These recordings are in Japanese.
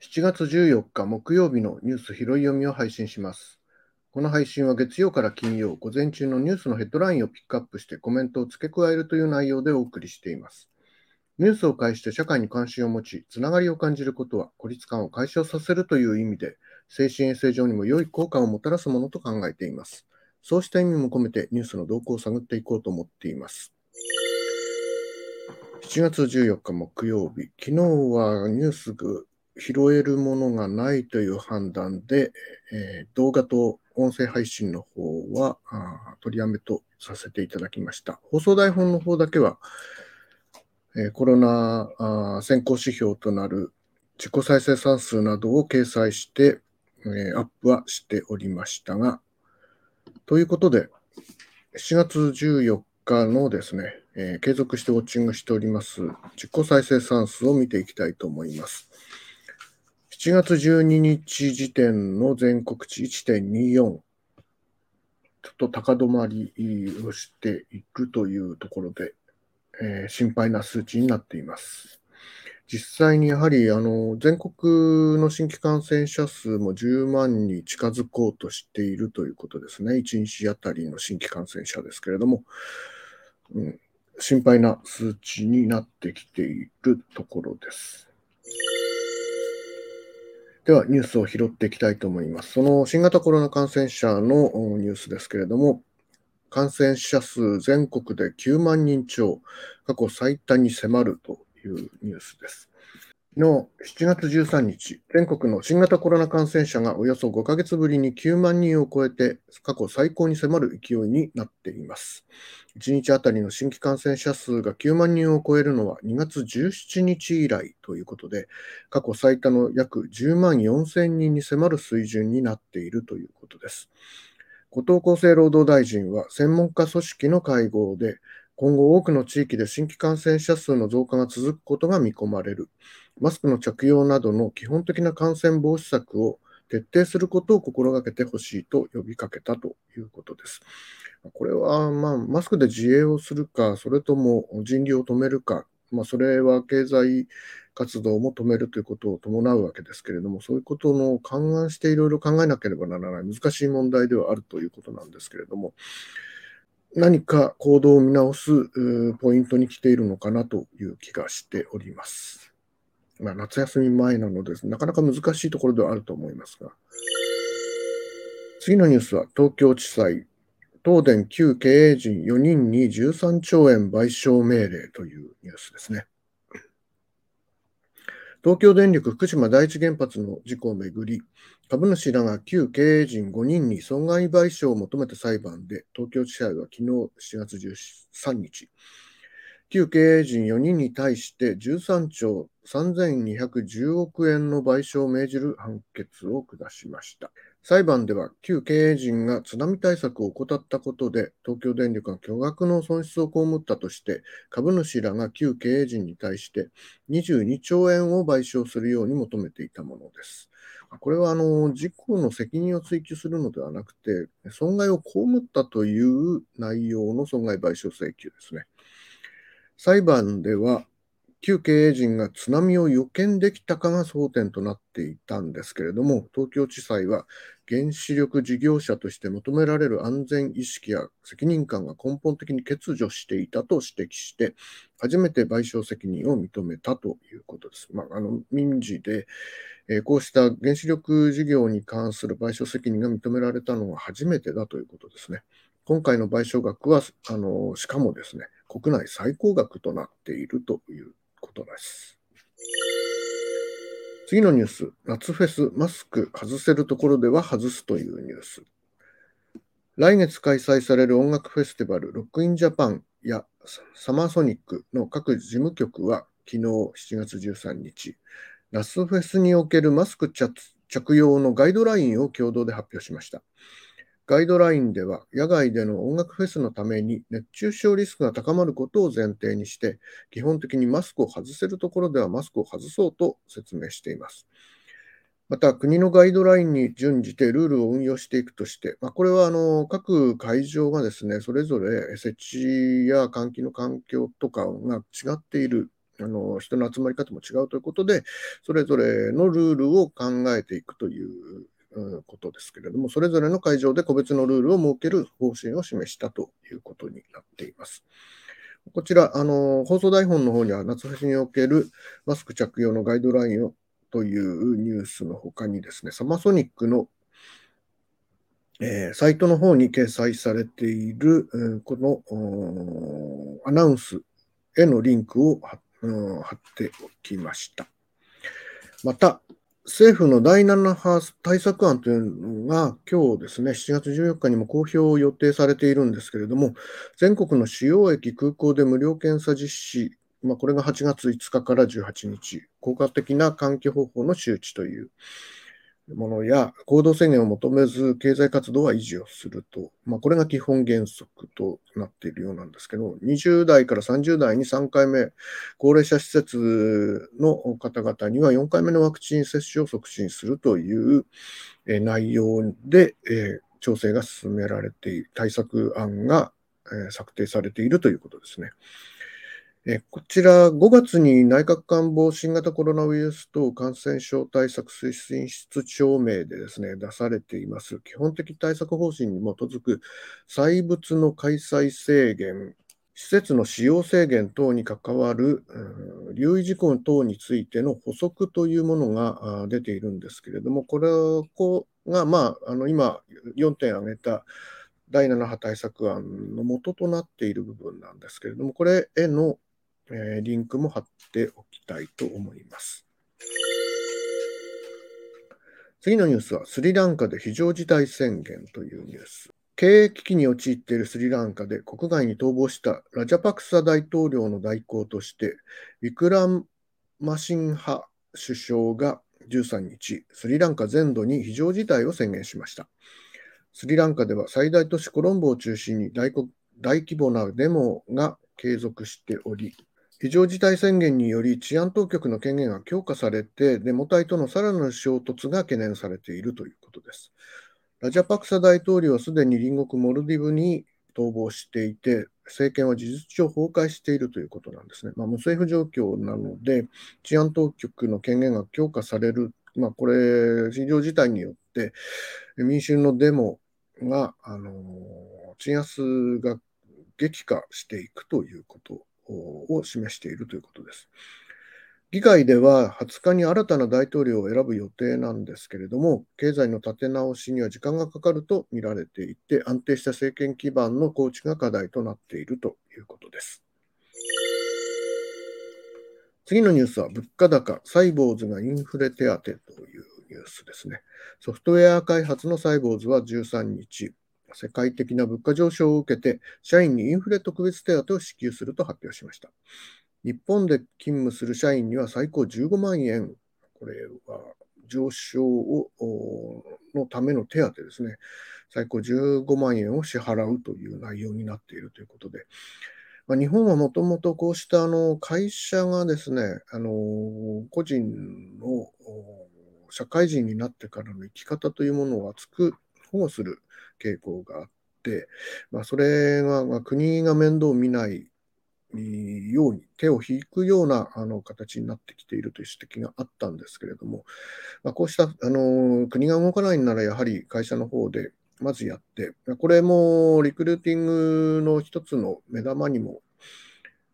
7月14日木曜日のニュース拾い読みを配信します。この配信は月曜から金曜、午前中のニュースのヘッドラインをピックアップしてコメントを付け加えるという内容でお送りしています。ニュースを介して社会に関心を持ち、つながりを感じることは孤立感を解消させるという意味で、精神衛生上にも良い効果をもたらすものと考えています。そうした意味も込めてニュースの動向を探っていこうと思っています。7月14日木曜日、昨日はニュースが拾えるものがないという判断で、えー、動画と音声配信の方は取りやめとさせていただきました。放送台本の方だけは、え、コロナ先行指標となる自己再生産数などを掲載して、え、アップはしておりましたが、ということで、7月14日のですね、え、継続してウォッチングしております自己再生産数を見ていきたいと思います。7月12日時点の全国値1.24、ちょっと高止まりをしていくというところで、えー、心配な数値になっています。実際にやはりあの全国の新規感染者数も10万に近づこうとしているということですね。1日あたりの新規感染者ですけれども、うん、心配な数値になってきているところです。では、ニュースを拾っていきたいと思います。その新型コロナ感染者のニュースですけれども、感染者数全国で9万人超、過去最多に迫るというニュースです。の7月13日、全国の新型コロナ感染者がおよそ5ヶ月ぶりに9万人を超えて、過去最高に迫る勢いになっています。1日あたりの新規感染者数が9万人を超えるのは2月17日以来ということで、過去最多の約10万4千人に迫る水準になっているということです。後藤厚生労働大臣は専門家組織の会合で、今後多くの地域で新規感染者数の増加が続くことが見込まれる。マスクの着用などの基本的な感染防止策を徹底することを心がけてほしいと呼びかけたということです。これは、まあ、マスクで自衛をするか、それとも人流を止めるか、まあ、それは経済活動も止めるということを伴うわけですけれども、そういうことの勘案していろいろ考えなければならない難しい問題ではあるということなんですけれども、何か行動を見直すポイントに来ているのかなという気がしております。まあ、夏休み前なので、なかなか難しいところではあると思いますが。次のニュースは東京地裁、東電旧経営陣4人に13兆円賠償命令というニュースですね。東京電力福島第一原発の事故をめぐり、株主らが旧経営陣5人に損害賠償を求めた裁判で、東京地裁は昨日7月13日、旧経営陣4人に対して13兆3210億円の賠償を命じる判決を下しました。裁判では旧経営陣が津波対策を怠ったことで東京電力が巨額の損失を被ったとして株主らが旧経営陣に対して22兆円を賠償するように求めていたものです。これはあの事故の責任を追及するのではなくて損害を被ったという内容の損害賠償請求ですね。裁判では、旧経営陣が津波を予見できたかが争点となっていたんですけれども、東京地裁は原子力事業者として求められる安全意識や責任感が根本的に欠如していたと指摘して、初めて賠償責任を認めたということです。まあ、あの民事で、えー、こうした原子力事業に関する賠償責任が認められたのは初めてだということですね。今回の賠償額は、あのしかもですね、国内最高額となっているということです。次のニュース、夏フェス、マスク外せるところでは外すというニュース。来月開催される音楽フェスティバル、ロックインジャパンやサマーソニックの各事務局は、昨日7月13日、ラスフェスにおけるマスク着用のガイドラインを共同で発表しました。ガイドラインでは、野外での音楽フェスのために熱中症リスクが高まることを前提にして、基本的にマスクを外せるところではマスクを外そうと説明しています。また、国のガイドラインに準じてルールを運用していくとして、まあ、これはあの各会場がですね、それぞれ設置や換気の環境とかが違っている、あの人の集まり方も違うということで、それぞれのルールを考えていくということですけれども、それぞれの会場で個別のルールを設ける方針を示したということになっています。こちら、あの放送台本の方には夏フェスにおけるマスク着用のガイドラインをというニュースの他にですね、サマソニックの、えー、サイトの方に掲載されている、うん、このアナウンスへのリンクを,、貼っておきました。また、政府の第7波対策案というのが今日ですね、7月14日にも公表を予定されているんですけれども、全国の主要駅空港で無料検査実施まあ、これが8月5日から18日、効果的な換気方法の周知というものや、行動制限を求めず経済活動は維持をすると、まあ、これが基本原則となっているようなんですけど、20代から30代に3回目、高齢者施設の方々には4回目のワクチン接種を促進するという内容で、調整が進められている、対策案が策定されているということですね。えこちら、5月に内閣官房新型コロナウイルス等感染症対策推進室長名でですね、出されています。基本的対策方針に基づく細物の開催制限、施設の使用制限等に関わる、留意事項等についての補足というものが出ているんですけれども、これこが、まあ、あの今4点挙げた第7波対策案の元となっている部分なんですけれども、これへのえー、リンクも貼っておきたいと思います。次のニュースはスリランカで非常事態宣言というニュース。経営危機に陥っているスリランカで国外に逃亡したラジャパクサ大統領の代行として、ウィクラン・マシンハ首相が13日、スリランカ全土に非常事態を宣言しました。スリランカでは最大都市コロンボを中心に大規模なデモが継続しており、非常事態宣言により治安当局の権限が強化されて、デモ隊とのさらなる衝突が懸念されているということです。ラジャパクサ大統領はすでに隣国モルディブに逃亡していて、政権は事実上崩壊しているということなんですね。まあ、無政府状況なので、治安当局の権限が強化される、まあ、これ、非常事態によって、民衆のデモが、あの鎮圧が激化していくということを示しているということです。議会では20日に新たな大統領を選ぶ予定なんですけれども、経済の立て直しには時間がかかると見られていて、安定した政権基盤の構築が課題となっているということです。次のニュースは、物価高、サイボーズがインフレ手当というニュースですね。ソフトウェア開発のサイボーズは13日、世界的な物価上昇を受けて、社員にインフレ特別手当を支給すると発表しました。日本で勤務する社員には最高15万円、これは上昇をのための手当ですね、最高15万円を支払うという内容になっているということで、まあ、日本はもともとこうしたあの会社がですね、あの個人の社会人になってからの生き方というものを厚く保護する傾向があって、まあ、それが、まあ、国が面倒を見ないように手を引くようなあの形になってきているという指摘があったんですけれども、まあ、こうしたあの国が動かないならやはり会社の方でまずやって、これもリクルーティングの一つの目玉にも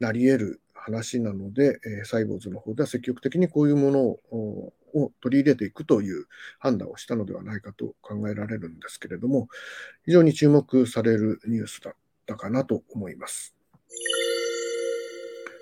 なり得る話なので、えー、サイボーズの方では積極的にこういうものをを取り入れていくという判断をしたのではないかと考えられるんですけれども、非常に注目されるニュースだったかなと思います。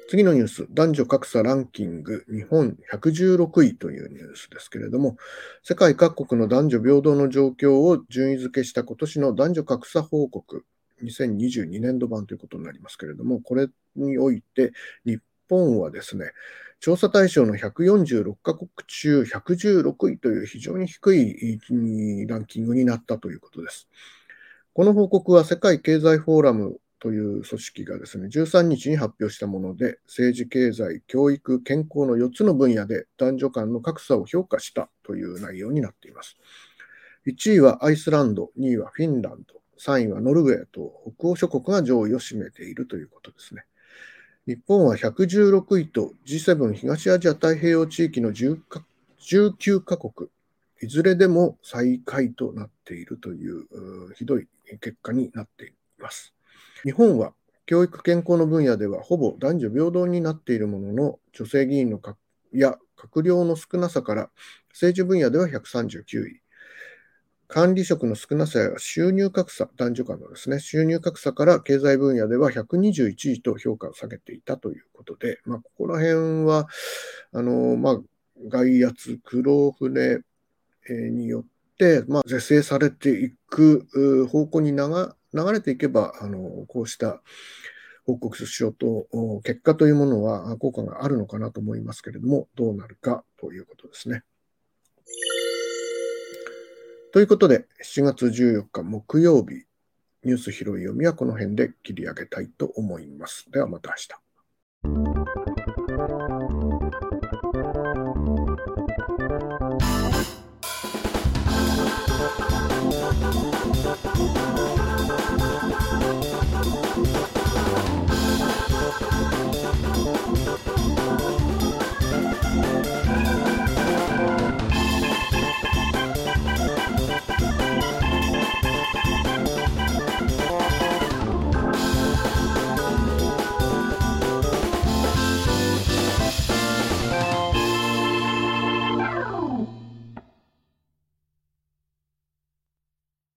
次のニュース、男女格差ランキング日本116位というニュースですけれども、世界各国の男女平等の状況を順位付けした今年の男女格差報告2022年度版ということになりますけれども、これにおいて日本はですね、調査対象の146カ国中116位という非常に低いランキングになったということです。この報告は世界経済フォーラムという組織がですね、13日に発表したもので、政治、経済、教育、健康の4つの分野で男女間の格差を評価したという内容になっています。1位はアイスランド、2位はフィンランド、3位はノルウェーと北欧諸国が上位を占めているということですね。日本は116位と G7 東アジア太平洋地域の19カ国、いずれでも最下位となっているというひどい結果になっています。日本は教育健康の分野ではほぼ男女平等になっているものの、女性議員のや閣僚の少なさから政治分野では139位、管理職の少なさや収入格差、男女間のですね、収入格差から経済分野では121位と評価を下げていたということで、まあ、ここら辺は、あの、まあ、外圧、黒船によって、まあ、是正されていく方向に流れていけば、あの、こうした報告書と結果というものは効果があるのかなと思いますけれども、どうなるかということですね。ということで、7月14日木曜日、ニュース拾い読みはこの辺で切り上げたいと思います。ではまた明日。